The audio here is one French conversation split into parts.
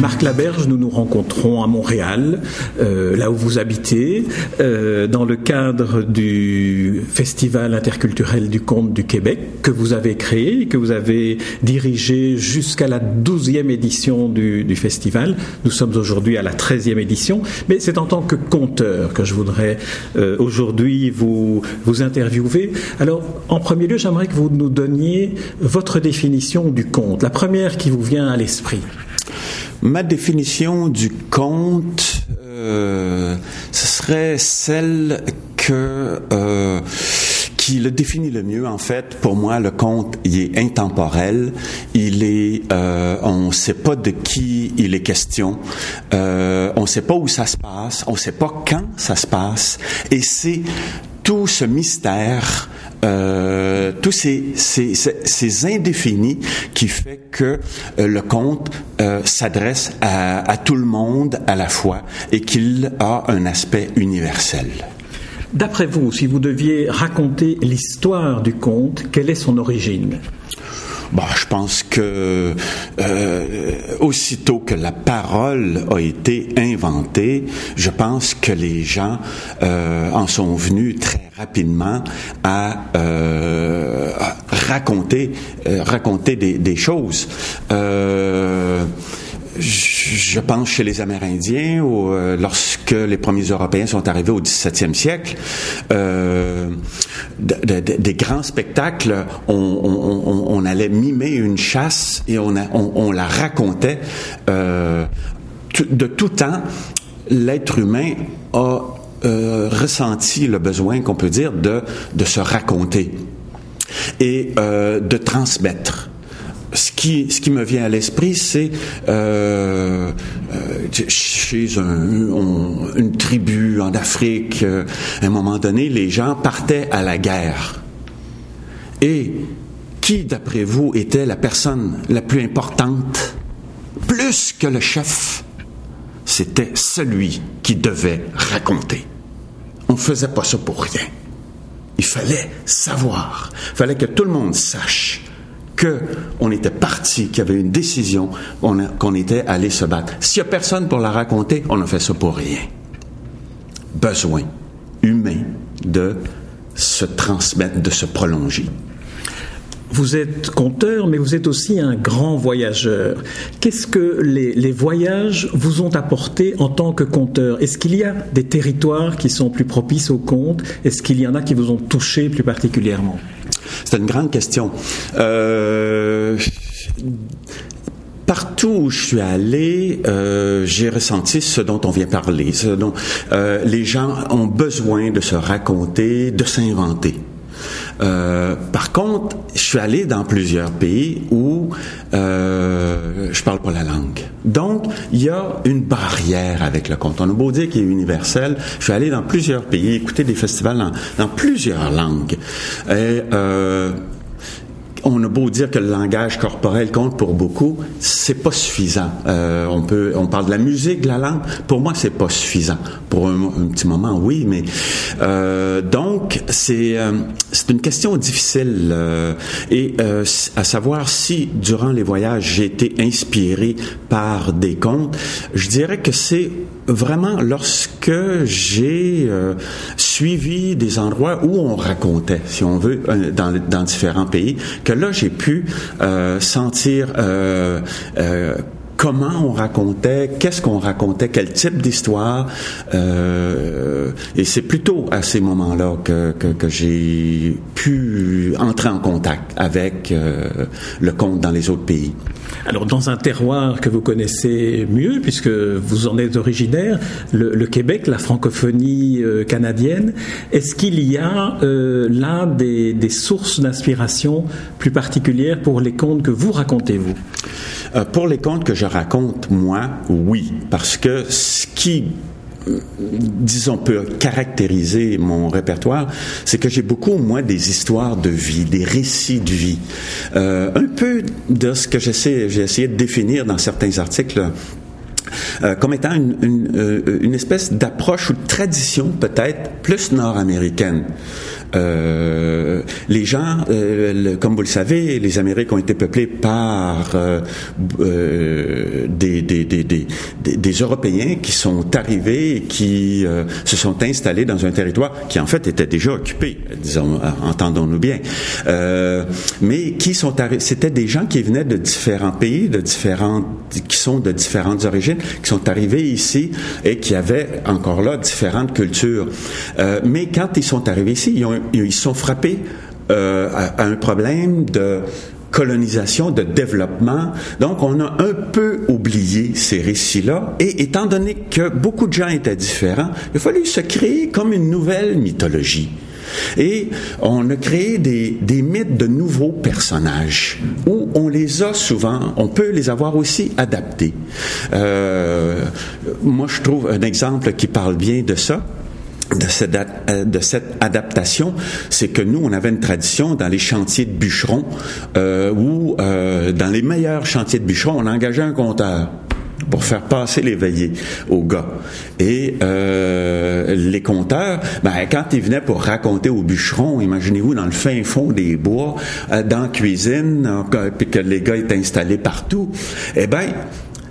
Marc Laberge, nous nous rencontrons à Montréal, euh, là où vous habitez, euh, dans le cadre du Festival interculturel du conte du Québec que vous avez créé que vous avez dirigé jusqu'à la douzième édition du, du, festival. Nous sommes aujourd'hui à la treizième édition, mais c'est en tant que conteur que je voudrais euh, aujourd'hui vous, vous interviewer. Alors, en premier lieu, j'aimerais que vous nous donniez votre définition du conte, la première qui vous vient à l'esprit. Ma définition du conte, euh, ce serait celle que euh, qui le définit le mieux. En fait, pour moi, le conte, il est intemporel. Il est, euh, on ne sait pas de qui il est question. Euh, on ne sait pas où ça se passe. On ne sait pas quand ça se passe. Et c'est tout ce mystère, euh, tous ces, indéfinis qui fait que euh, le conte euh, s'adresse à, à, tout le monde à la fois et qu'il a un aspect universel. D'après vous, si vous deviez raconter l'histoire du conte, quelle est son origine? Bah, je pense que euh, aussitôt que la parole a été inventée, je pense que les gens euh, en sont venus très rapidement à, euh, raconter, raconter des, des choses je pense chez les Amérindiens, où, euh, lorsque les premiers Européens sont arrivés au 17e siècle, euh, de, de, des grands spectacles, on, on, on, allait mimer une chasse et on, a, on la racontait. Euh, de tout temps, l'être humain a euh, ressenti le besoin, qu'on peut dire, de, de se raconter et euh, de transmettre ce qui, me vient à l'esprit, c'est euh, euh, chez une tribu en Afrique, euh, à un moment donné, les gens partaient à la guerre. Et qui, d'après vous, était la personne la plus importante, plus que le chef C'était celui qui devait raconter. On ne faisait pas ça pour rien. Il fallait savoir. Il fallait que tout le monde sache qu'on était parti, qu'il y avait une décision, qu'on était allé se battre. S'il n'y a personne pour la raconter, on a fait ça pour rien. Besoin humain de se transmettre, de se prolonger. Vous êtes conteur, mais vous êtes aussi un grand voyageur. Qu'est-ce que les, les, voyages vous ont apporté en tant que conteur? Est-ce qu'il y a des territoires qui sont plus propices au conte Est-ce qu'il y en a qui vous ont touché plus particulièrement? C'est une grande question. Euh, partout où je suis allé, euh, j'ai ressenti ce dont on vient parler, ce dont euh, les gens ont besoin de se raconter, de s'inventer. Euh, par contre, je suis allé dans plusieurs pays où euh, je parle pas la langue. Donc, il y a une barrière avec le conte. On a beau dire qu'il est universel. Je suis allé dans plusieurs pays, écouter des festivals dans, dans plusieurs langues. Et, euh, on a beau dire que le langage corporel compte pour beaucoup, c'est pas suffisant. Euh, on peut, on parle de la musique, de la langue. Pour moi, c'est pas suffisant. Pour un, petit moment, oui, mais euh, donc c'est euh, c'est une question difficile euh, et euh, à savoir si durant les voyages j'ai été inspiré par des contes. Je dirais que c'est vraiment lorsque j'ai euh, suivi des endroits où on racontait, si on veut, dans, dans différents pays, que là j'ai pu euh, sentir euh, comment on racontait, qu'est-ce qu'on racontait, quel type d'histoire. Euh, et c'est plutôt à ces moments-là que, que, que j'ai pu entrer en contact avec euh, le conte dans les autres pays. Alors, dans un terroir que vous connaissez mieux, puisque vous en êtes originaire, le, le Québec, la francophonie euh, canadienne, est-ce qu'il y a euh, là des, des sources d'inspiration plus particulières pour les contes que vous racontez, vous? Euh, Pour les contes que je raconte, moi, oui, parce que ce qui disons, peut caractériser mon répertoire, c'est que j'ai beaucoup, moi, des histoires de vie, des récits de vie. Euh, un peu de ce que j'essaie, j'ai essayé de définir dans certains articles euh, comme étant une, une, euh, une espèce d'approche ou de tradition peut-être plus nord-américaine. Euh, les gens, euh, comme vous le savez, les Amériques ont été peuplées par euh, euh des, des, des, des, Européens qui sont arrivés et qui euh, se sont installés dans un territoire qui en fait était déjà occupé, disons, entendons-nous bien, mais qui sont c'était des gens qui venaient de différents pays, de différentes, qui sont de différentes origines, qui sont arrivés ici et qui avaient encore là différentes cultures. mais quand ils sont arrivés ici, ils ont ils sont frappés euh, à, un problème de colonisation, de développement. Donc, on a un peu oublié ces récits-là. Et étant donné que beaucoup de gens étaient différents, il a fallu se créer comme une nouvelle mythologie. Et on a créé des, mythes de nouveaux personnages où on les a souvent, on peut les avoir aussi adaptés. Euh, moi, je trouve un exemple qui parle bien de ça de cette, euh, de cette adaptation, c'est que nous, on avait une tradition dans les chantiers de bûcherons, euh, où euh, dans les meilleurs chantiers de bûcherons, on engageait un compteur pour faire passer les veillées aux gars. Et euh, les compteurs, ben, quand ils venaient pour raconter aux bûcherons, imaginez-vous dans le fin fond des bois, euh, dans la cuisine, puis que les gars étaient installés partout, eh ben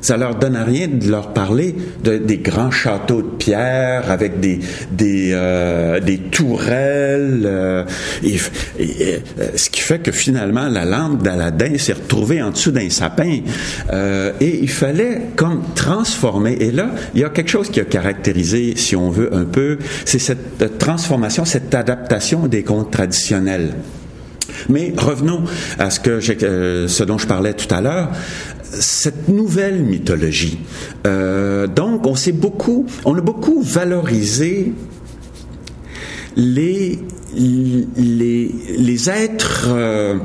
ça leur donne rien de leur parler de, des grands châteaux de pierre avec des des, euh, des tourelles. Euh, et, euh, ce qui fait que finalement la lampe d'Aladin s'est retrouvée en dessous d'un sapin. Euh, et il fallait comme transformer. Et là, il y a quelque chose qui a caractérisé, si on veut un peu, c'est cette transformation, cette adaptation des contes traditionnels. Mais revenons à ce que euh, ce dont je parlais tout à l'heure cette nouvelle mythologie. Euh, donc, on s'est beaucoup, on a beaucoup valorisé les, les, les êtres euh,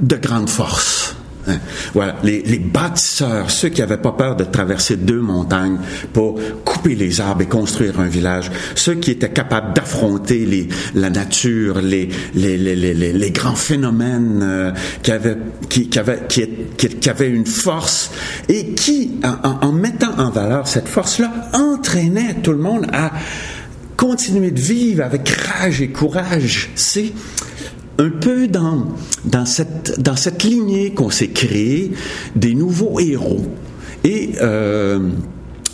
de grande force. Hein? Voilà, les, bâtisseurs, ceux qui n'avaient pas peur de traverser deux montagnes pour couper les arbres et construire un village, ceux qui étaient capables d'affronter la nature, les, grands phénomènes, euh, qui, avaient une force et qui, en, en mettant en valeur cette force-là, entraînaient tout le monde à continuer de vivre avec rage et courage. C'est un peu dans, dans, cette, dans cette lignée qu'on s'est créée des nouveaux héros. Et euh,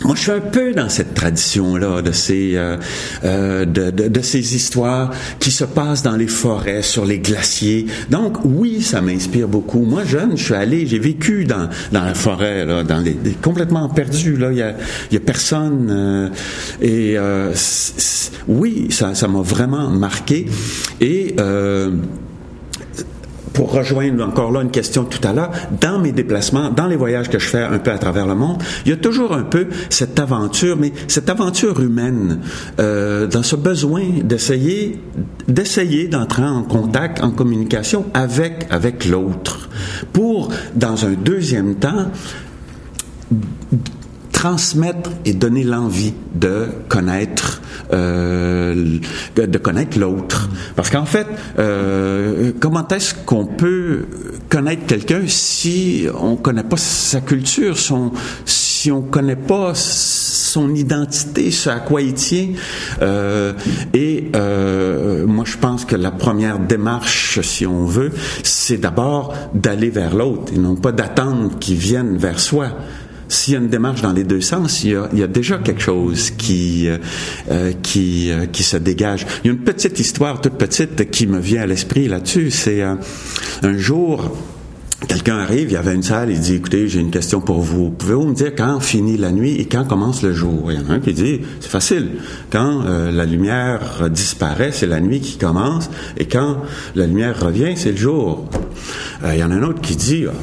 moi, je suis un peu dans cette tradition-là de ces euh, euh, de, de, de, ces histoires qui se passent dans les forêts, sur les glaciers. Donc, oui, ça m'inspire beaucoup. Moi, jeune, je suis allé, j'ai vécu dans dans la forêt, là, dans les, complètement perdu. Là, il y a, y a personne. Euh, et euh, oui, ça ça m'a vraiment marqué. Et euh, pour rejoindre encore là une question tout à l'heure, dans mes déplacements, dans les voyages que je fais un peu à travers le monde, il y a toujours un peu cette aventure, mais cette aventure humaine, euh, dans ce besoin d'essayer, d'essayer d'entrer en contact, en communication avec avec l'autre, pour dans un deuxième temps transmettre et donner l'envie de connaître euh, de connaître l'autre. Parce qu'en fait, euh, comment est-ce qu'on peut connaître quelqu'un si on connaît pas sa culture, son, si on connaît pas son identité, ce à quoi il tient? Euh, et euh, moi, je pense que la première démarche, si on veut, c'est d'abord d'aller vers l'autre et non pas d'attendre qu'il vienne vers soi s'il y a une démarche dans les deux sens, il y a, déjà quelque chose qui euh, euh qui euh, qui se dégage. Il y a une petite histoire toute petite qui me vient à l'esprit là-dessus. C'est un jour. Quelqu'un arrive, il y avait une salle, il dit, écoutez, j'ai une question pour vous. Pouvez-vous me dire quand finit la nuit et quand commence le jour? Il y en a un qui dit, c'est facile. Quand la lumière disparaît, c'est la nuit qui commence, et quand la lumière revient, c'est le jour. il y en a un autre qui dit, ah,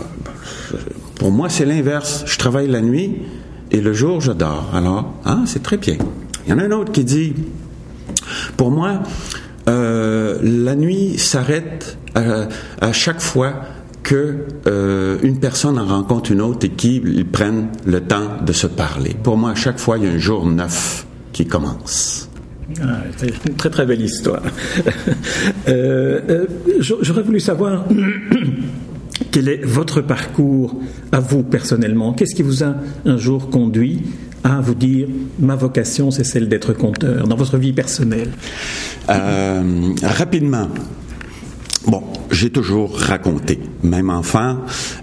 pour moi, c'est l'inverse. Je travaille la nuit et le jour, je dors. Alors, ah, c'est très bien. Il y en a un autre qui dit, pour moi, euh, la nuit s'arrête à, à, chaque fois que euh, une personne en rencontre une autre et qu'ils prennent le temps de se parler. Pour moi, à chaque fois, il y a un jour neuf qui commence. Ah, c'est une très très belle histoire. euh, euh j'aurais voulu savoir quel est votre parcours à vous personnellement? Qu'est-ce qui vous a un jour conduit à vous dire ma vocation c'est celle d'être conteur dans votre vie personnelle? Euh, Rapidement. Bon, j'ai toujours raconté. Même enfant,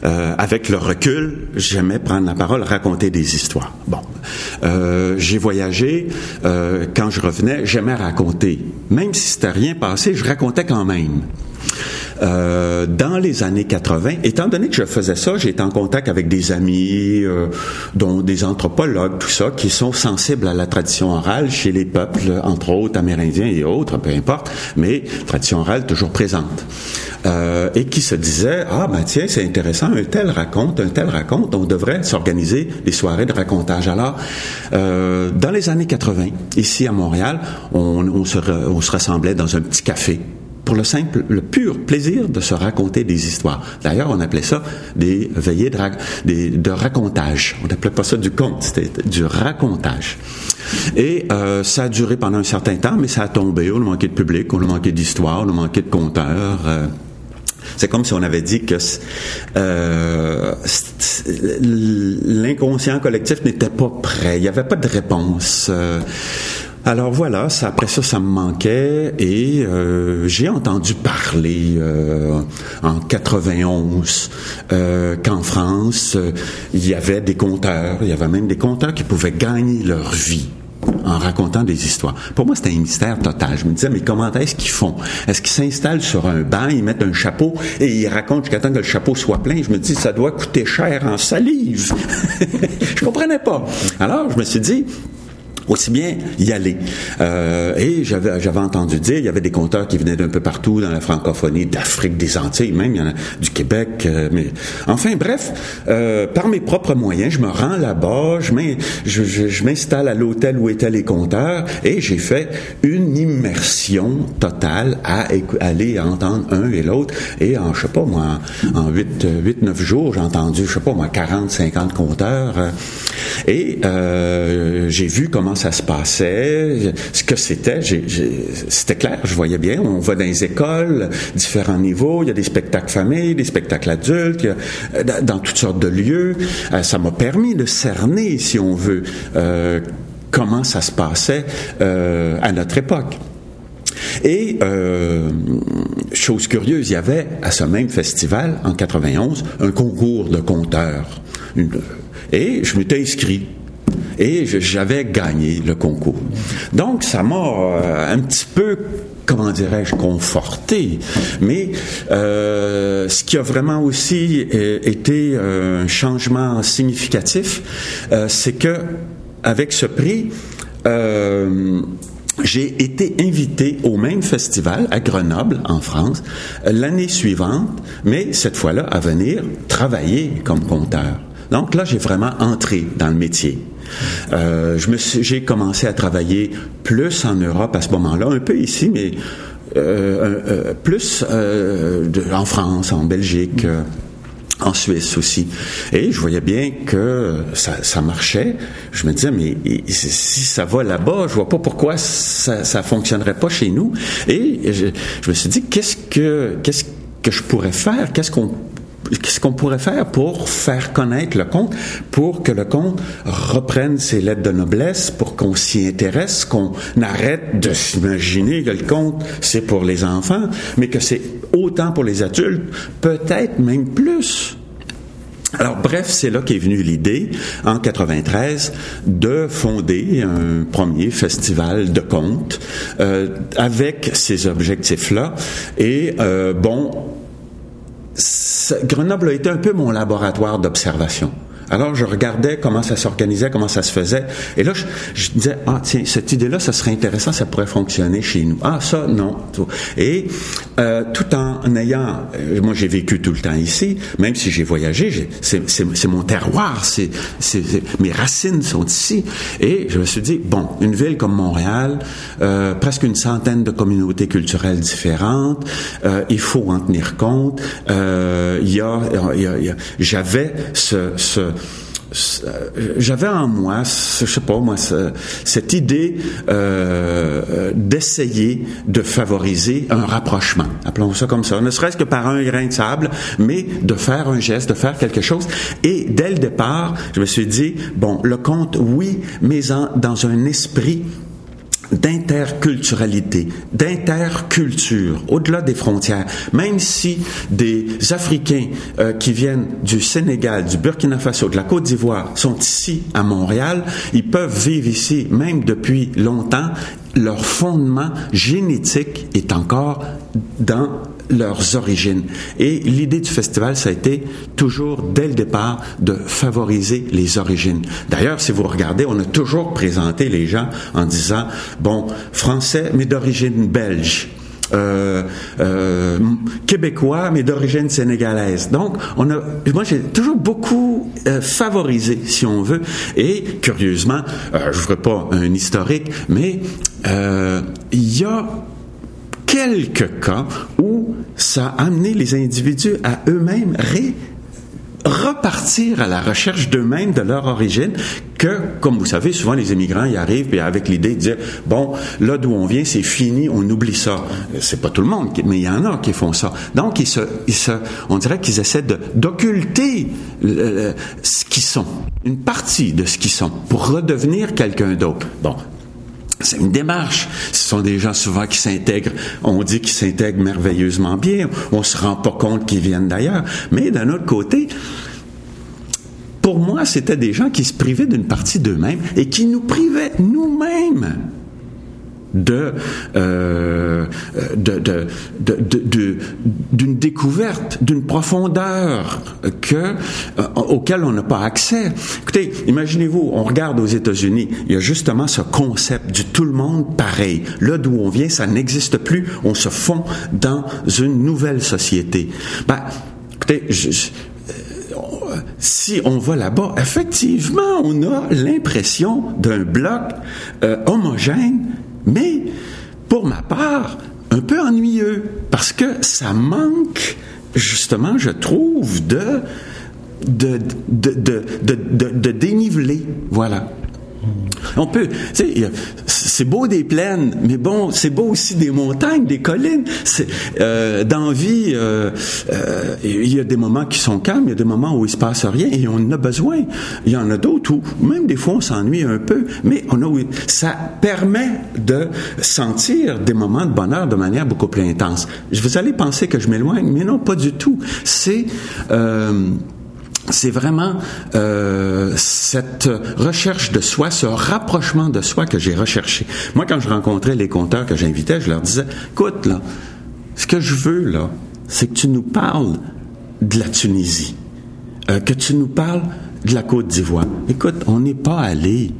euh, avec le recul, j'aimais prendre la parole, raconter des histoires. Bon, euh, j'ai voyagé. Quand je revenais, j'aimais raconter. Même si c'était rien passé, je racontais quand même. Euh, dans les années 80, étant donné que je faisais ça, été en contact avec des amis, euh, dont des anthropologues, tout ça, qui sont sensibles à la tradition orale chez les peuples, entre autres amérindiens et autres, peu importe, mais tradition orale toujours présente. Euh, et qui se disaient ah ben tiens c'est intéressant un tel raconte un tel raconte on devrait s'organiser des soirées de racontage alors euh, dans les années 80 ici à Montréal on, on, se, on se rassemblait dans un petit café pour le simple, le pur plaisir de se raconter des histoires. D'ailleurs, on appelait ça des veillées de, des, de racontage. On n'appelait pas ça du conte, c'était du racontage. Et euh, ça a duré pendant un certain temps, mais ça a tombé. On a manqué de public, on a manqué d'histoire, on a manqué de conteurs. Euh, c'est comme si on avait dit que euh, l'inconscient collectif n'était pas prêt. Il n'y avait pas de réponse. Alors voilà, ça, après ça, ça me manquait et euh, j'ai entendu parler euh, en 91 euh, qu'en France, il y avait des conteurs, il y avait même des conteurs qui pouvaient gagner leur vie en racontant des histoires. Pour moi, c'était un mystère total. Je me disais, mais comment est-ce qu'ils font? Est-ce qu'ils s'installent sur un banc, ils mettent un chapeau et ils racontent jusqu'à temps que le chapeau soit plein? Je me dis, ça doit coûter cher en salive. je comprenais pas. Alors, je me suis dit, aussi bien y aller. Euh, et j'avais j'avais entendu dire, il y avait des conteurs qui venaient d'un peu partout dans la francophonie, d'Afrique, des Antilles, même il y en a du Québec. Euh, mais enfin bref, euh, par mes propres moyens, je me rends là-bas, je, m'installe à l'hôtel où étaient les conteurs et j'ai fait une immersion totale à aller entendre un et l'autre. Et en je sais pas moi, en 8 8 9 jours, j'ai entendu je sais pas moi 40 50 conteurs et j'ai vu comment ça se passait, ce que c'était. C'était clair, je voyais bien. On va dans les écoles, différents niveaux. Il y a des spectacles familles, des spectacles adultes, euh, dans toutes sortes de lieux. Euh, ça m'a permis de cerner, si on veut, euh, comment ça se passait à notre époque. Et chose curieuse, il y avait à ce même festival en 91 un concours de conteurs. Et je m'étais inscrit et j'avais gagné le concours. Donc, ça m'a euh, un petit peu comment dirais-je, conforté. Mais euh, ce qui a vraiment aussi euh, été un changement significatif, c'est que avec ce prix, j'ai été invité au même festival à Grenoble, en France, l'année suivante, mais cette fois-là à venir travailler comme conteur. Donc là, j'ai vraiment entré dans le métier. Euh, j'ai commencé à travailler plus en Europe à ce moment-là, un peu ici, mais euh, euh, plus en France, en Belgique en Suisse aussi. Et je voyais bien que ça, ça marchait. Je me disais, mais si ça va là-bas, je vois pas pourquoi ça, ça fonctionnerait pas chez nous. Et je, je me suis dit, qu'est-ce que, qu'est-ce que je pourrais faire? Qu'est-ce qu'on qu'est-ce qu'on pourrait faire pour faire connaître le conte, pour que le conte reprenne ses lettres de noblesse, pour qu'on s'y intéresse, qu'on arrête de s'imaginer que le conte, c'est pour les enfants, mais que c'est autant pour les adultes, peut-être même plus. Alors bref, c'est là qu'est venue l'idée, en 93, de fonder un premier festival de contes euh, avec ces objectifs-là. Et euh, bon, Grenoble a été un peu mon laboratoire d'observation. Alors, je regardais comment ça s'organisait, comment ça se faisait. Et là, je, disais, ah, tiens, cette idée-là, ça serait intéressant, ça pourrait fonctionner chez nous. Ah, ça, non. Et euh, tout en ayant, euh, moi, j'ai vécu tout le temps ici, même si j'ai voyagé, c'est mon terroir, c'est mes racines sont ici. Et je me suis dit, bon, une ville comme Montréal, euh, presque une centaine de communautés culturelles différentes, euh, il faut en tenir compte. Euh, il y a, a, a j'avais ce, ce j'avais en moi, je sais pas moi, cette idée euh, d'essayer de favoriser un rapprochement, appelons ça comme ça, ne serait-ce que par un grain de sable, mais de faire un geste, de faire quelque chose. Et dès le départ, je me suis dit, bon, le conte, oui, mais en, dans un esprit d'interculturalité, d'interculture, au-delà des frontières. Même si des Africains euh, qui viennent du Sénégal, du Burkina Faso, de la Côte d'Ivoire sont ici à Montréal, ils peuvent vivre ici même depuis longtemps. Leur fondement génétique est encore dans leurs origines. Et l'idée du festival, ça a été toujours, dès le départ, de favoriser les origines. D'ailleurs, si vous regardez, on a toujours présenté les gens en disant, bon, français, mais d'origine belge. Euh, euh, québécois, mais d'origine sénégalaise. Donc, on a, moi, j'ai toujours beaucoup euh, favorisé, si on veut. Et curieusement, je ne ferai pas un historique, mais il y a quelques cas où ça a amené les individus à eux-mêmes repartir à la recherche d'eux-mêmes, de leur origine, que, comme vous savez, souvent les immigrants y arrivent et avec l'idée de dire, bon, là d'où on vient, c'est fini, on oublie ça. C'est pas tout le monde, mais il y en a qui font ça. Donc, ils se, ils se, on dirait qu'ils essaient d'occulter ce qu'ils sont, une partie de ce qu'ils sont, pour redevenir quelqu'un d'autre. Bon, c'est une démarche. Ce sont des gens souvent qui s'intègrent. On dit qu'ils s'intègrent merveilleusement bien. On se rend pas compte qu'ils viennent d'ailleurs. Mais d'un autre côté, pour moi, c'était des gens qui se privaient d'une partie d'eux-mêmes et qui nous privaient nous-mêmes euh, d'une découverte, d'une profondeur que, euh, auquel on n'a pas accès. Écoutez, imaginez-vous, on regarde aux États-Unis, il y a justement ce concept du tout le monde pareil. Là d'où on vient, ça n'existe plus. On se fond dans une nouvelle société. Ben, écoutez, euh, si on va là-bas, effectivement, on a l'impression d'un bloc homogène mais pour ma part, un peu ennuyeux, parce que ça manque, justement, je trouve, de, de, de, de, de dénivelé. Voilà. On peut, c'est beau des plaines, mais bon, c'est beau aussi des montagnes, des collines. Euh, dans vie, euh, euh, il y a des moments qui sont calmes, il y a des moments où il se passe rien et on en a besoin. Il y en a d'autres où même des fois on s'ennuie un peu, mais on a, ça permet de sentir des moments de bonheur de manière beaucoup plus intense. Vous allez penser que je m'éloigne, mais non, pas du tout. C'est euh, c'est vraiment euh, cette recherche de soi, ce rapprochement de soi que j'ai recherché. Moi, quand je rencontrais les conteurs que j'invitais, je leur disais, écoute, là, ce que je veux, là, c'est que tu nous parles de la Tunisie, euh, que tu nous parles de la Côte d'Ivoire. Écoute, on n'est pas allé.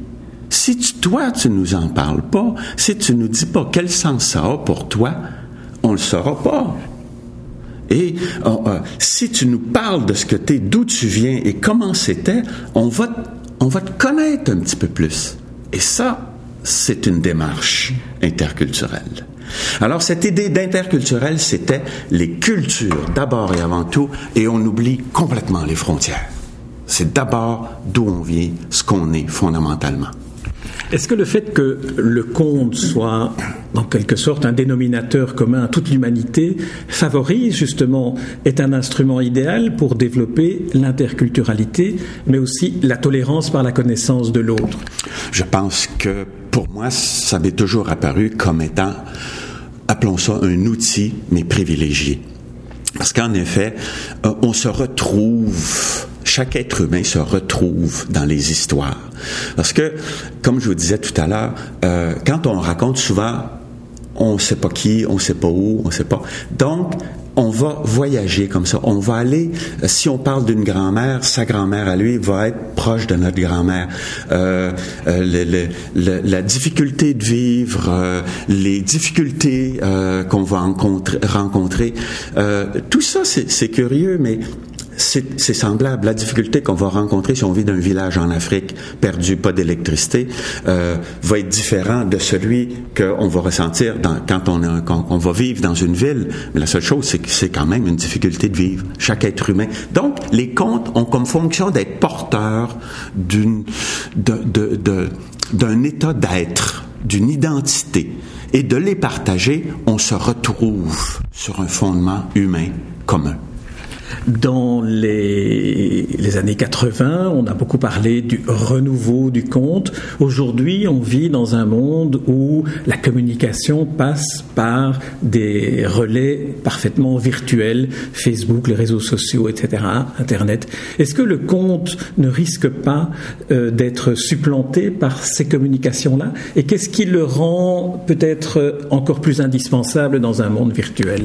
Si tu, toi, tu nous en parles pas, si tu nous dis pas quel sens ça a pour toi, on le saura pas. Et euh, si tu nous parles de ce que tu es, d'où tu viens et comment c'était, on va, on va te connaître un petit peu plus. Et ça, c'est une démarche interculturelle. Alors, cette idée d'interculturel, c'était les cultures d'abord et avant tout, et on oublie complètement les frontières. C'est d'abord d'où on vient, ce qu'on est fondamentalement. Est-ce que le fait que le conte soit en quelque sorte un dénominateur commun à toute l'humanité favorise justement, est un instrument idéal pour développer l'interculturalité, mais aussi la tolérance par la connaissance de l'autre? Je pense que pour moi, ça m'est toujours apparu comme étant, appelons ça un outil, mais privilégié. Parce qu'en effet, euh, on se retrouve chaque être humain se retrouve dans les histoires. Parce que, comme je vous disais tout à l'heure, euh, quand on raconte souvent, on ne sait pas qui, on ne sait pas où, on ne sait pas. Donc, on va voyager comme ça. On va aller, euh, si on parle d'une grand-mère, sa grand-mère à lui va être proche de notre grand-mère. Euh, euh la difficulté de vivre, euh, les difficultés qu'on va rencontrer, rencontrer tout ça, c'est curieux, mais c'est semblable. La difficulté qu'on va rencontrer si on vit dans un village en Afrique perdu, pas d'électricité, euh, va être différent de celui qu'on va ressentir dans, quand, on, on va vivre dans une ville. Mais la seule chose, c'est que c'est quand même une difficulté de vivre, chaque être humain. Donc, les contes ont comme fonction d'être porteurs d'une, d'un de, de, état d'être, d'une identité. Et de les partager, on se retrouve sur un fondement humain commun. Dans les, années 80, on a beaucoup parlé du renouveau du conte. Aujourd'hui, on vit dans un monde où la communication passe par des relais parfaitement virtuels, Facebook, les réseaux sociaux, etc., Internet. Est-ce que le conte ne risque pas euh, d'être supplanté par ces communications-là? Et qu'est-ce qui le rend peut-être encore plus indispensable dans un monde virtuel?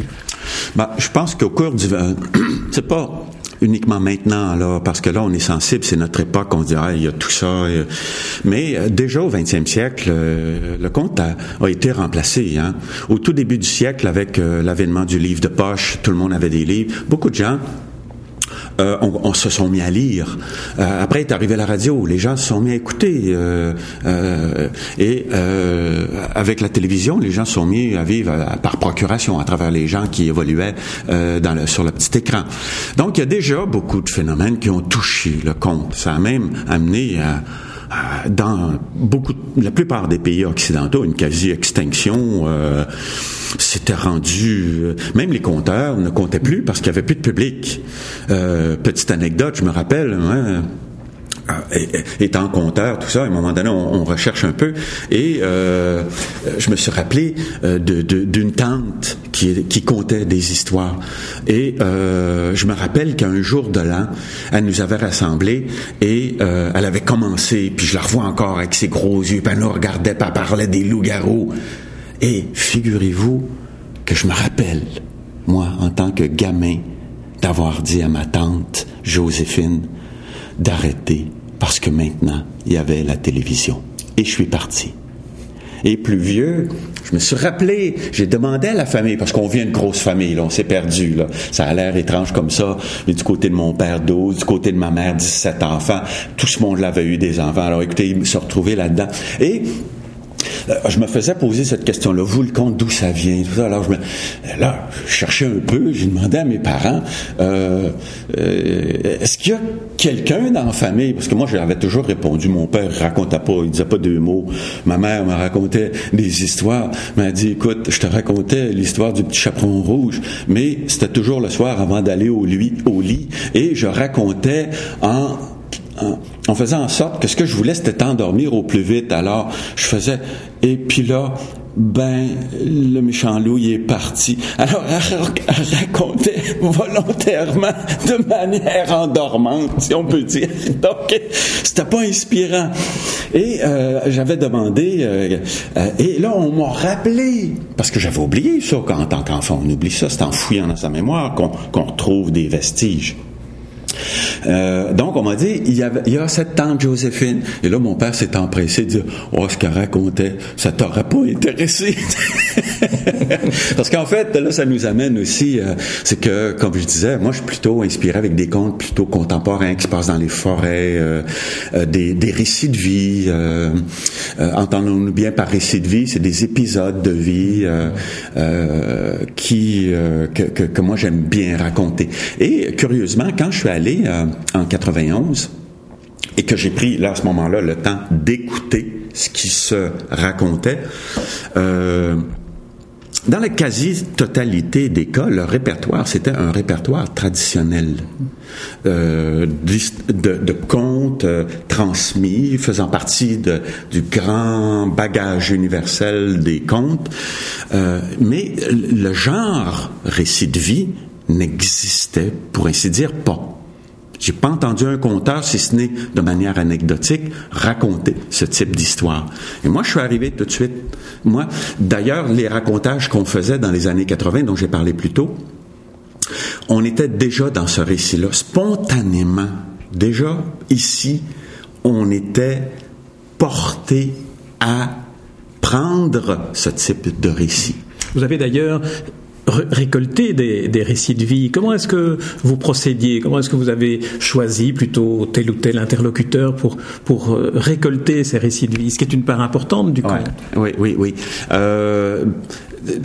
Bah, je pense qu'au cours du... c'est pas uniquement maintenant, là, parce que là, on est sensible, c'est notre époque, on dirait, il y a tout ça. Euh, mais euh, déjà au 20e siècle, euh, le conte a, été remplacé. Hein. Au tout début du siècle, avec l'avènement du livre de poche, tout le monde avait des livres. Beaucoup de gens euh, on, se sont mis à lire. Euh, après est arrivé la radio, les gens se sont mis à écouter. Euh, et avec la télévision, les gens se sont mis à vivre par procuration à travers les gens qui évoluaient dans le, sur le petit écran. Donc il y a déjà beaucoup de phénomènes qui ont touché le conte. Ça a même amené à dans beaucoup, la plupart des pays occidentaux, une quasi-extinction. Euh, C'était rendu, euh, même les compteurs ne comptaient plus parce qu'il y avait plus de public. Euh, petite anecdote, je me rappelle. Hein, étant compteur, tout ça, à un moment donné, on, recherche un peu. Et euh, je me suis rappelé euh, d'une tante qui, qui comptait des histoires. Et euh, je me rappelle qu'un jour de l'an, elle nous avait rassemblés et elle avait commencé, puis je la revois encore avec ses gros yeux, puis elle nous regardait, puis elle parlait des loups-garous. Et figurez-vous que je me rappelle, moi, en tant que gamin, d'avoir dit à ma tante Joséphine d'arrêter parce que maintenant, il y avait la télévision. Et je suis parti. Et plus vieux, je me suis rappelé, j'ai demandé à la famille, parce qu'on vient de grosse famille, là, on s'est perdu, là. Ça a l'air étrange comme ça, mais du côté de mon père, 12, du côté de ma mère, 17 enfants. Tout ce monde l'avait eu des enfants. Alors écoutez, ils se retrouvaient là-dedans. Et je me faisais poser cette question-là. Vous, le compte, d'où ça vient? Alors, je me, là, je cherchais un peu, j'ai demandé à mes parents, euh, euh, est-ce qu'il y a quelqu'un dans la famille? Parce que moi, j'avais toujours répondu, mon père racontait pas, il disait pas deux mots. Ma mère me racontait des histoires, m'a dit, écoute, je te racontais l'histoire du petit chaperon rouge, mais c'était toujours le soir avant d'aller au au lit, et je racontais en en, faisant en sorte que ce que je voulais, c'était t'endormir au plus vite. Alors, je faisais, et puis là, ben, le méchant loup, il est parti. Alors, elle, racontait volontairement de manière endormante, si on peut dire. Donc, c'était pas inspirant. Et euh, j'avais demandé, euh, euh, et là, on m'a rappelé, parce que j'avais oublié ça quand, en tant qu'enfant, on oublie ça, c'est en fouillant dans sa mémoire qu'on retrouve des vestiges. Euh, donc, on m'a dit, il y, avait, il y a cette tante Joséphine. Et là, mon père s'est empressé de dire, oh, ce qu'elle racontait, ça t'aurait pas intéressé. Parce qu'en fait, là, ça nous amène aussi, euh, c'est que, comme je disais, moi, je suis plutôt inspiré avec des contes plutôt contemporains qui se passent dans les forêts, euh, des, des, récits de vie. Entendons-nous bien par récits de vie, c'est des épisodes de vie qui que, que, que moi j'aime bien raconter. Et curieusement, quand je suis allé euh, en 91 et que j'ai pris là à ce moment-là le temps d'écouter ce qui se racontait. Euh, dans la quasi-totalité des cas, le répertoire, c'était un répertoire traditionnel euh, de, contes transmis, faisant partie du grand bagage universel des contes. mais le genre récit de vie n'existait, pour ainsi dire, pas. J'ai pas entendu un conteur, si ce n'est de manière anecdotique, raconter ce type d'histoire. Et moi, je suis arrivé tout de suite. Moi, d'ailleurs, les racontages qu'on faisait dans les années 80, dont j'ai parlé plus tôt, on était déjà dans ce récit-là, spontanément. Déjà, ici, on était porté à prendre ce type de récit. Vous avez d'ailleurs récolter des, récits de vie. Comment est-ce que vous procédiez? Comment est-ce que vous avez choisi plutôt tel ou tel interlocuteur pour, pour euh, récolter ces récits de vie? Ce qui est une part importante du conte. Oui, oui, oui. Euh,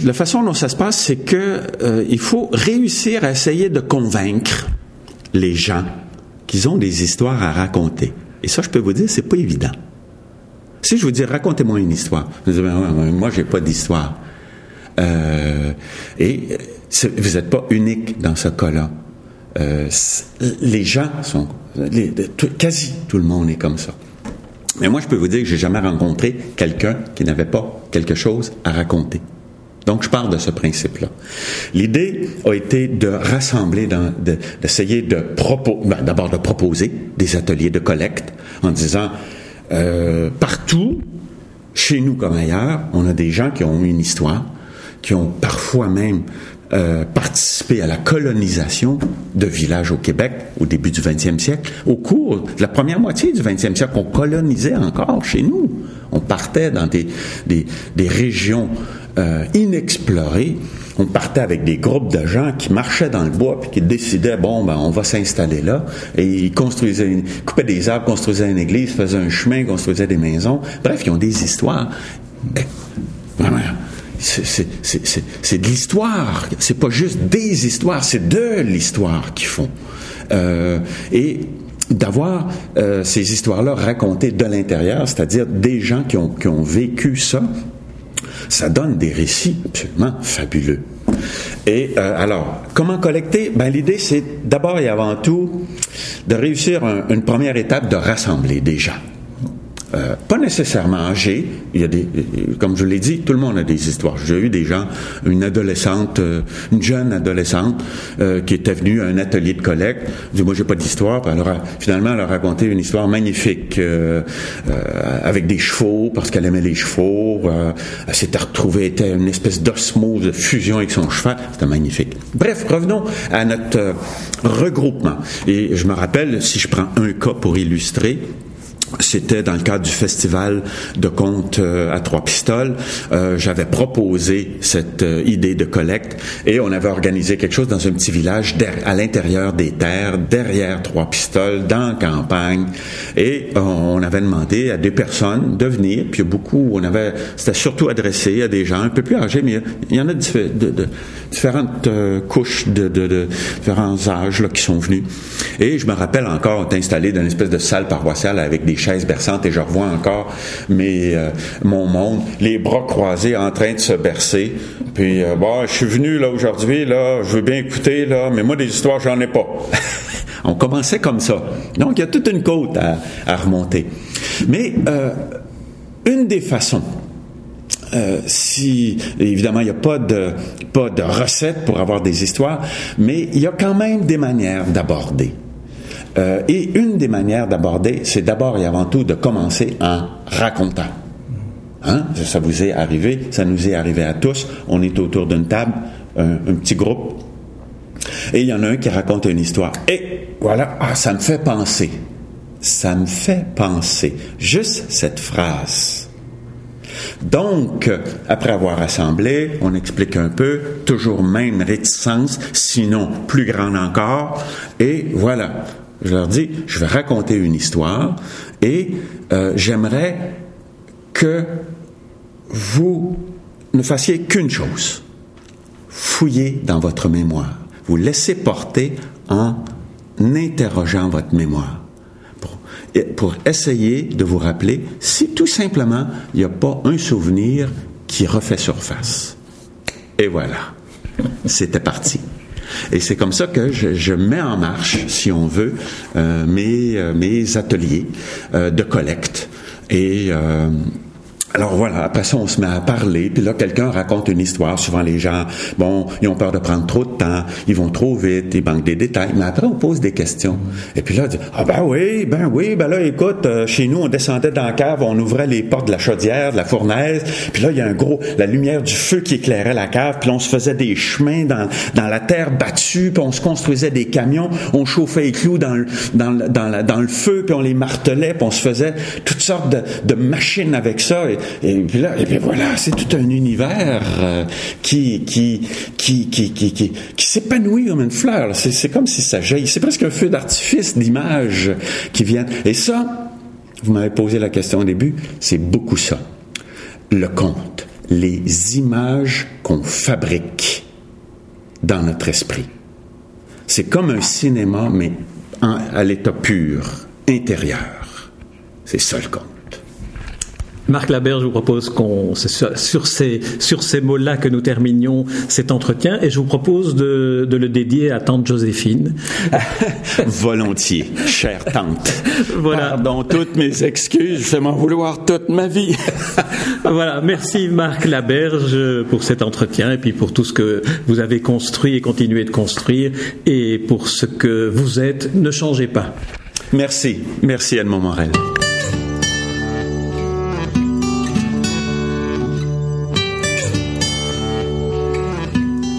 la façon dont ça se passe, c'est que euh, il faut réussir à essayer de convaincre les gens qu'ils ont des histoires à raconter. Et ça, je peux vous dire, c'est pas évident. Si je vous dis, racontez-moi une histoire, vous dites, moi, j'ai pas d'histoire. Euh, et vous n'êtes pas unique dans ce cas-là. Euh, les gens sont, quasi tout le monde est comme ça. Mais moi, je peux vous dire que j'ai jamais rencontré quelqu'un qui n'avait pas quelque chose à raconter. Donc, je parle de ce principe-là. L'idée a été de rassembler, d'essayer de, proposer, ben, d'abord de proposer des ateliers de collecte en disant, euh, partout, chez nous comme ailleurs, on a des gens qui ont une histoire, qui ont parfois même euh, participé à la colonisation de villages au Québec au début du 20e siècle. Au cours de la première moitié du 20e siècle, on colonisait encore chez nous. On partait dans des, des, des régions euh, inexplorées. On partait avec des groupes de gens qui marchaient dans le bois puis qui décidaient bon ben on va s'installer là et ils construisaient, une, coupaient des arbres, construisaient une église, faisaient un chemin, construisaient des maisons. Bref, ils ont des histoires. Vraiment c'est de l'histoire. C'est pas juste des histoires, c'est de l'histoire qu'ils font. Euh, et d'avoir euh, ces histoires-là racontées de l'intérieur, c'est-à-dire des gens qui ont, vécu ça, ça donne des récits absolument fabuleux. Et euh, alors, comment collecter? Ben l'idée, c'est d'abord et avant tout de réussir une première étape de rassembler des gens. Euh, pas nécessairement âgés. Il y a des, comme je l'ai dit, tout le monde a des histoires. J'ai eu des gens, une adolescente, euh, une jeune adolescente euh, qui était venue à un atelier de collecte. Dit moi j'ai pas d'histoire. Alors finalement elle a raconté une histoire magnifique avec des chevaux parce qu'elle aimait les chevaux. elle s'était retrouvée, était une espèce d'osmose, de fusion avec son cheval. C'était magnifique. Bref, revenons à notre regroupement. Et je me rappelle, si je prends un cas pour illustrer, c'était dans le cadre du festival de contes euh, à trois pistoles. Euh, j'avais proposé cette euh, idée de collecte et on avait organisé quelque chose dans un petit village à l'intérieur des terres, derrière trois pistoles, dans la campagne. Et on avait demandé à des personnes de venir. Puis beaucoup, on avait, c'était surtout adressé à des gens un peu plus âgés, mais il y en a de, différentes couches de, de, différents âges là, qui sont venus. Et je me rappelle encore, on était installé dans une espèce de salle paroissiale avec des chaises berçantes et je revois encore mes, euh, mon monde, les bras croisés en train de se bercer. Puis, euh, bon, je suis venu là aujourd'hui, là, je veux bien écouter, là, mais moi, des histoires, j'en ai pas. On commençait comme ça. Donc, il y a toute une côte à, à remonter. Mais euh, une des façons euh, si évidemment il n'y a pas de pas de recette pour avoir des histoires, mais il y a quand même des manières d'aborder. Euh, et une des manières d'aborder, c'est d'abord et avant tout de commencer en racontant. Hein? Ça vous est arrivé, ça nous est arrivé à tous. On est autour d'une table, un, petit groupe, et il y en a un qui raconte une histoire. Et voilà, ah, ça me fait penser. Ça me fait penser. Juste cette phrase. Donc, après avoir assemblé, on explique un peu, toujours même réticence, sinon plus grande encore, et voilà. Je leur dis, je vais raconter une histoire et euh, j'aimerais que vous ne fassiez qu'une chose. Fouillez dans votre mémoire. Vous laissez porter en interrogeant votre mémoire pour, pour essayer de vous rappeler si tout simplement il n'y a pas un souvenir qui refait surface. Et voilà, c'était parti. Et c'est comme ça que je, mets en marche, si on veut, euh, mes, euh, mes ateliers euh, de collecte. Et alors voilà, après ça, on se met à parler, puis là, quelqu'un raconte une histoire. Souvent, les gens, bon, ils ont peur de prendre trop de temps, ils vont trop vite, ils manquent des détails. Mais après, on pose des questions. Et puis là, on dit, ah ben oui, ben oui, ben là, écoute, euh, chez nous, on descendait dans la cave, on ouvrait les portes de la chaudière, de la fournaise, puis là, il y a un gros, la lumière du feu qui éclairait la cave, puis on se faisait des chemins dans, dans la terre battue, puis on se construisait des camions, on chauffait les clous dans le, dans, dans, le feu, puis on les martelait, puis on se faisait toutes sortes de, machines avec ça. Et puis là, et puis voilà, c'est tout un univers euh, qui qui qui qui qui qui, s'épanouit comme une fleur. C'est c'est comme si ça jaillit. C'est presque un feu d'artifice d'images qui viennent. Et ça, vous m'avez posé la question au début, c'est beaucoup ça. Le conte, les images qu'on fabrique dans notre esprit. C'est comme un cinéma, mais à l'état pur, intérieur. C'est ça le conte. Marc Laberge, je vous propose qu'on, sur ces, sur ces mots-là que nous terminions cet entretien, et je vous propose de, de le dédier à tante Joséphine. Volontiers, chère tante. Voilà. Pardon, toutes mes excuses, je vais m'en vouloir toute ma vie. voilà, merci Marc Laberge pour cet entretien et puis pour tout ce que vous avez construit et continuez de construire et pour ce que vous êtes. Ne changez pas. Merci, merci Edmond Morel.